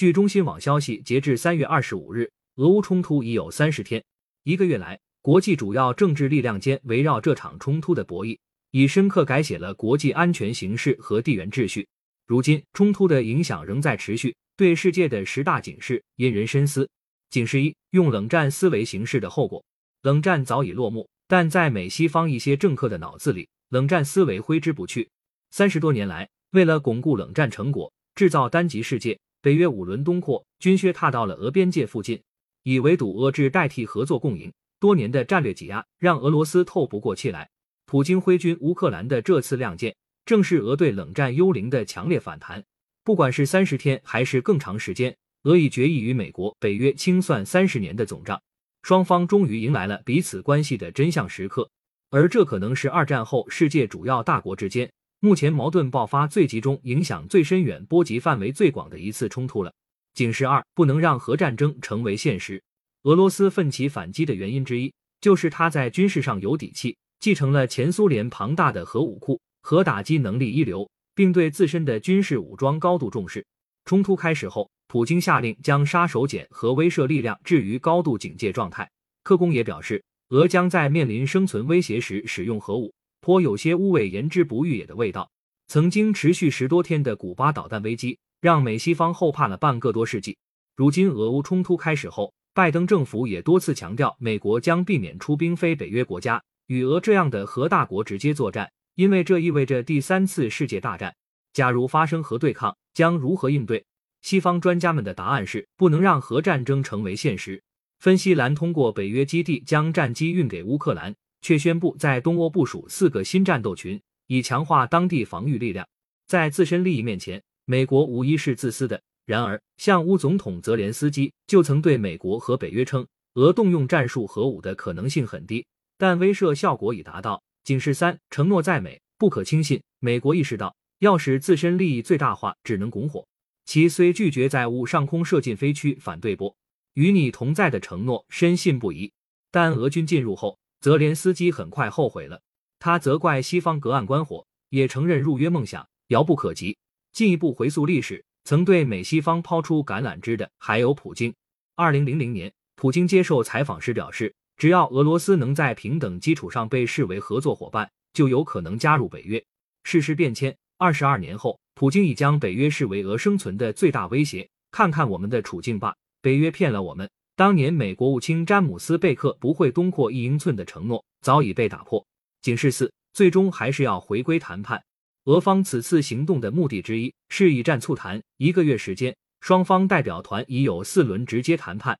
据中新网消息，截至三月二十五日，俄乌冲突已有三十天。一个月来，国际主要政治力量间围绕这场冲突的博弈，已深刻改写了国际安全形势和地缘秩序。如今，冲突的影响仍在持续，对世界的十大警示引人深思。警示一：用冷战思维行事的后果。冷战早已落幕，但在美西方一些政客的脑子里，冷战思维挥之不去。三十多年来，为了巩固冷战成果，制造单极世界，北约五轮东扩，军靴踏到了俄边界附近，以围堵俄制代替合作共赢。多年的战略挤压让俄罗斯透不过气来。普京挥军乌克兰的这次亮剑。正是俄对冷战幽灵的强烈反弹。不管是三十天还是更长时间，俄已决意与美国、北约清算三十年的总账。双方终于迎来了彼此关系的真相时刻，而这可能是二战后世界主要大国之间目前矛盾爆发最集中、影响最深远、波及范围最广的一次冲突了。警示二：不能让核战争成为现实。俄罗斯奋起反击的原因之一，就是他在军事上有底气，继承了前苏联庞大的核武库。核打击能力一流，并对自身的军事武装高度重视。冲突开始后，普京下令将杀手锏和威慑力量置于高度警戒状态。克宫也表示，俄将在面临生存威胁时使用核武，颇有些无谓言之不预也的味道。曾经持续十多天的古巴导弹危机，让美西方后怕了半个多世纪。如今俄乌冲突开始后，拜登政府也多次强调，美国将避免出兵非北约国家，与俄这样的核大国直接作战。因为这意味着第三次世界大战。假如发生核对抗，将如何应对？西方专家们的答案是：不能让核战争成为现实。芬西兰通过北约基地将战机运给乌克兰，却宣布在东欧部署四个新战斗群，以强化当地防御力量。在自身利益面前，美国无疑是自私的。然而，像乌总统泽连斯基就曾对美国和北约称，俄动用战术核武的可能性很低，但威慑效果已达到。警示三：承诺在美，不可轻信。美国意识到，要使自身利益最大化，只能拱火。其虽拒绝在乌上空射进飞区，反对波与你同在的承诺深信不疑，但俄军进入后，泽连斯基很快后悔了。他责怪西方隔岸观火，也承认入约梦想遥不可及。进一步回溯历史，曾对美西方抛出橄榄枝的还有普京。二零零零年，普京接受采访时表示。只要俄罗斯能在平等基础上被视为合作伙伴，就有可能加入北约。世事变迁，二十二年后，普京已将北约视为俄生存的最大威胁。看看我们的处境吧，北约骗了我们。当年美国务卿詹姆斯·贝克不会东扩一英寸的承诺早已被打破。警示四，最终还是要回归谈判。俄方此次行动的目的之一是以战促谈。一个月时间，双方代表团已有四轮直接谈判。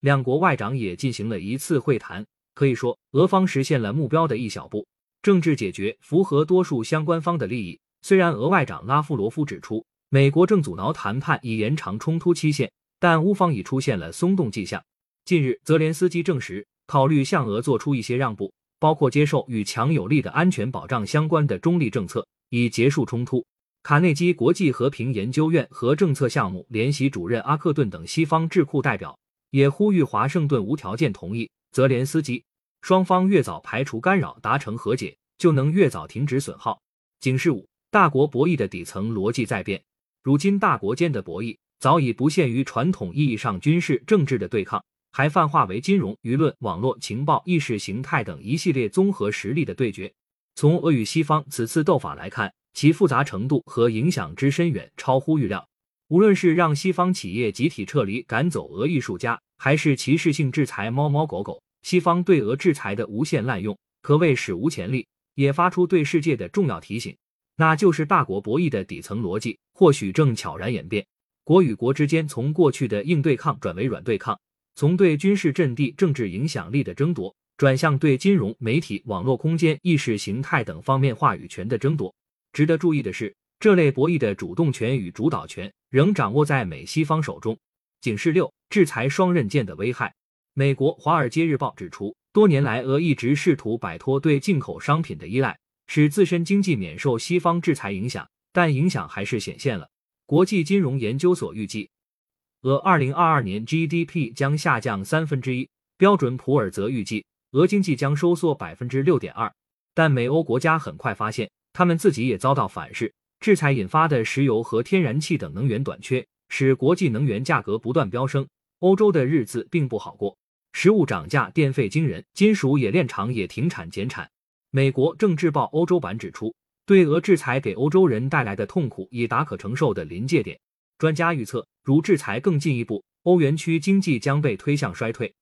两国外长也进行了一次会谈，可以说俄方实现了目标的一小步，政治解决符合多数相关方的利益。虽然俄外长拉夫罗夫指出，美国正阻挠谈判以延长冲突期限，但乌方已出现了松动迹象。近日，泽连斯基证实考虑向俄做出一些让步，包括接受与强有力的安全保障相关的中立政策，以结束冲突。卡内基国际和平研究院和政策项目联席主任阿克顿等西方智库代表。也呼吁华盛顿无条件同意泽连斯基，双方越早排除干扰，达成和解，就能越早停止损耗。警示五：大国博弈的底层逻辑在变。如今大国间的博弈早已不限于传统意义上军事政治的对抗，还泛化为金融、舆论、网络、情报、意识形态等一系列综合实力的对决。从俄与西方此次斗法来看，其复杂程度和影响之深远超乎预料。无论是让西方企业集体撤离、赶走俄艺术家，还是歧视性制裁猫猫狗狗，西方对俄制裁的无限滥用可谓史无前例，也发出对世界的重要提醒，那就是大国博弈的底层逻辑或许正悄然演变。国与国之间从过去的硬对抗转为软对抗，从对军事阵地、政治影响力的争夺转向对金融、媒体、网络空间、意识形态等方面话语权的争夺。值得注意的是。这类博弈的主动权与主导权仍掌握在美西方手中。警示六：制裁双刃剑的危害。美国《华尔街日报》指出，多年来俄一直试图摆脱对进口商品的依赖，使自身经济免受西方制裁影响，但影响还是显现了。国际金融研究所预计，俄二零二二年 GDP 将下降三分之一。标准普尔则预计，俄经济将收缩百分之六点二。但美欧国家很快发现，他们自己也遭到反噬。制裁引发的石油和天然气等能源短缺，使国际能源价格不断飙升，欧洲的日子并不好过。食物涨价，电费惊人，金属冶炼厂也停产减产。美国《政治报》欧洲版指出，对俄制裁给欧洲人带来的痛苦已达可承受的临界点。专家预测，如制裁更进一步，欧元区经济将被推向衰退。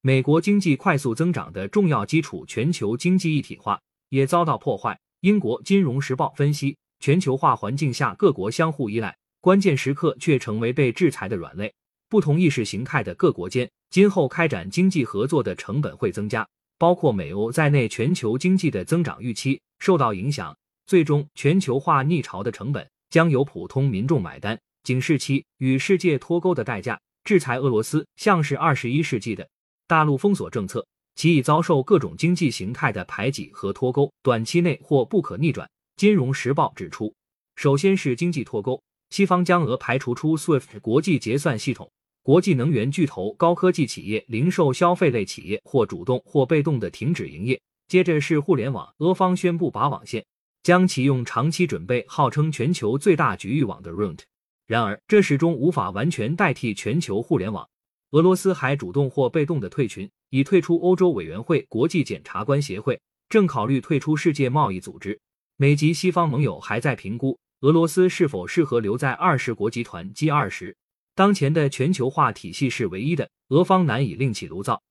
美国经济快速增长的重要基础——全球经济一体化，也遭到破坏。英国《金融时报》分析，全球化环境下各国相互依赖，关键时刻却成为被制裁的软肋。不同意识形态的各国间，今后开展经济合作的成本会增加，包括美欧在内，全球经济的增长预期受到影响。最终，全球化逆潮的成本将由普通民众买单。警示期与世界脱钩的代价，制裁俄罗斯像是二十一世纪的。大陆封锁政策，其已遭受各种经济形态的排挤和脱钩，短期内或不可逆转。金融时报指出，首先是经济脱钩，西方将俄排除出 SWIFT 国际结算系统，国际能源巨头、高科技企业、零售消费类企业或主动或被动的停止营业。接着是互联网，俄方宣布拔网线，将启用长期准备，号称全球最大局域网的 Runt。然而，这始终无法完全代替全球互联网。俄罗斯还主动或被动的退群，已退出欧洲委员会、国际检察官协会，正考虑退出世界贸易组织。美籍西方盟友还在评估俄罗斯是否适合留在二十国集团 G 二十。当前的全球化体系是唯一的，俄方难以另起炉灶。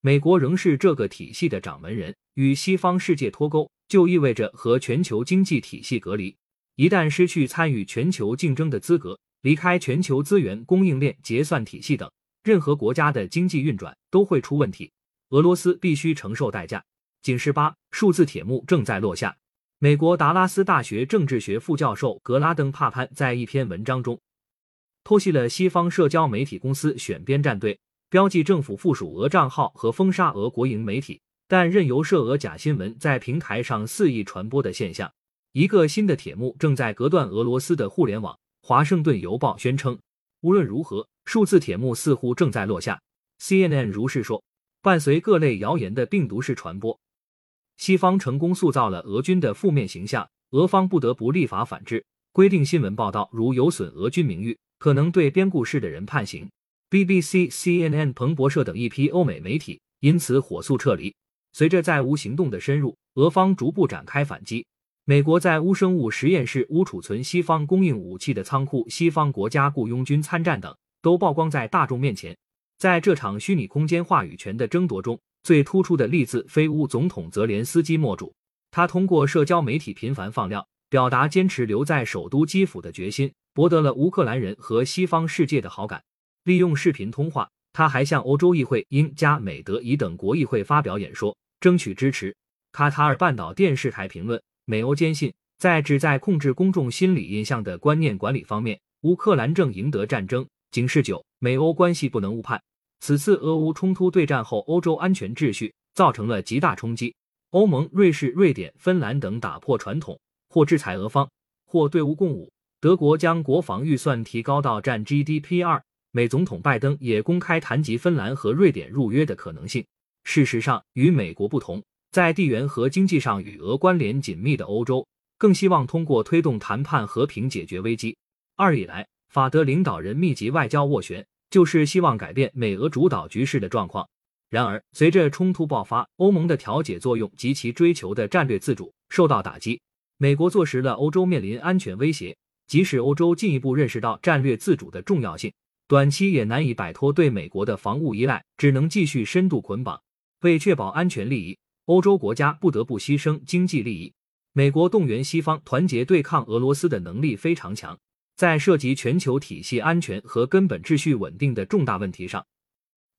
美国仍是这个体系的掌门人，与西方世界脱钩，就意味着和全球经济体系隔离。一旦失去参与全球竞争的资格，离开全球资源供应链、结算体系等。任何国家的经济运转都会出问题，俄罗斯必须承受代价。警示八：数字铁幕正在落下。美国达拉斯大学政治学副教授格拉登·帕潘在一篇文章中剖析了西方社交媒体公司选边站队，标记政府附属俄账号和封杀俄国营媒体，但任由涉俄假新闻在平台上肆意传播的现象。一个新的铁幕正在隔断俄罗斯的互联网。华盛顿邮报宣称，无论如何。数字铁幕似乎正在落下。CNN 如是说。伴随各类谣言的病毒式传播，西方成功塑造了俄军的负面形象，俄方不得不立法反制，规定新闻报道如有损俄军名誉，可能对编故事的人判刑。BBC、CNN、彭博社等一批欧美媒体因此火速撤离。随着在乌行动的深入，俄方逐步展开反击。美国在乌生物实验室、乌储存西方供应武器的仓库、西方国家雇佣军参战等。都曝光在大众面前。在这场虚拟空间话语权的争夺中，最突出的例子非乌总统泽连斯基莫属。他通过社交媒体频繁放料，表达坚持留在首都基辅的决心，博得了乌克兰人和西方世界的好感。利用视频通话，他还向欧洲议会、英加美德以等国议会发表演说，争取支持。卡塔尔半岛电视台评论：美欧坚信，在旨在控制公众心理印象的观念管理方面，乌克兰正赢得战争。警示九：美欧关系不能误判。此次俄乌冲突对战后，欧洲安全秩序造成了极大冲击。欧盟、瑞士、瑞典、芬兰等打破传统，或制裁俄方，或对乌共舞。德国将国防预算提高到占 GDP 二。美总统拜登也公开谈及芬兰和瑞典入约的可能性。事实上，与美国不同，在地缘和经济上与俄关联紧密的欧洲，更希望通过推动谈判和平解决危机。二以来。法德领导人密集外交斡旋，就是希望改变美俄主导局势的状况。然而，随着冲突爆发，欧盟的调解作用及其追求的战略自主受到打击。美国坐实了欧洲面临安全威胁，即使欧洲进一步认识到战略自主的重要性，短期也难以摆脱对美国的防务依赖，只能继续深度捆绑。为确保安全利益，欧洲国家不得不牺牲经济利益。美国动员西方团结对抗俄罗斯的能力非常强。在涉及全球体系安全和根本秩序稳定的重大问题上，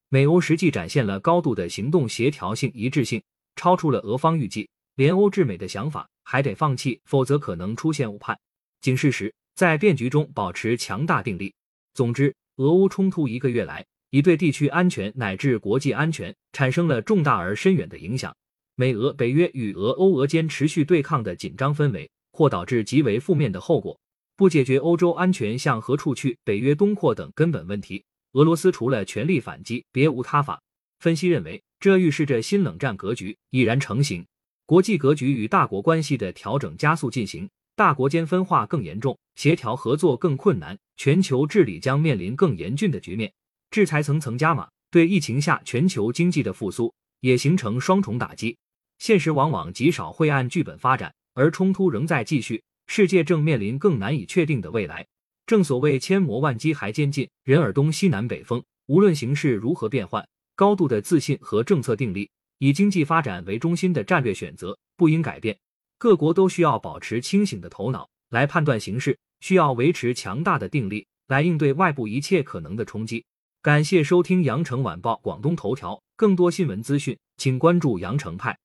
美欧实际展现了高度的行动协调性一致性，超出了俄方预计。联欧制美的想法还得放弃，否则可能出现误判。警示时，在变局中保持强大定力。总之，俄乌冲突一个月来，已对地区安全乃至国际安全产生了重大而深远的影响。美俄、北约与俄欧俄间持续对抗的紧张氛围，或导致极为负面的后果。不解决欧洲安全向何处去、北约东扩等根本问题，俄罗斯除了全力反击，别无他法。分析认为，这预示着新冷战格局已然成型，国际格局与大国关系的调整加速进行，大国间分化更严重，协调合作更困难，全球治理将面临更严峻的局面，制裁层层加码，对疫情下全球经济的复苏也形成双重打击。现实往往极少会按剧本发展，而冲突仍在继续，世界正面临更难以确定的未来。正所谓千磨万击还坚劲，人耳东西南北风。无论形势如何变换，高度的自信和政策定力，以经济发展为中心的战略选择不应改变。各国都需要保持清醒的头脑来判断形势，需要维持强大的定力来应对外部一切可能的冲击。感谢收听羊城晚报广东头条，更多新闻资讯，请关注羊城派。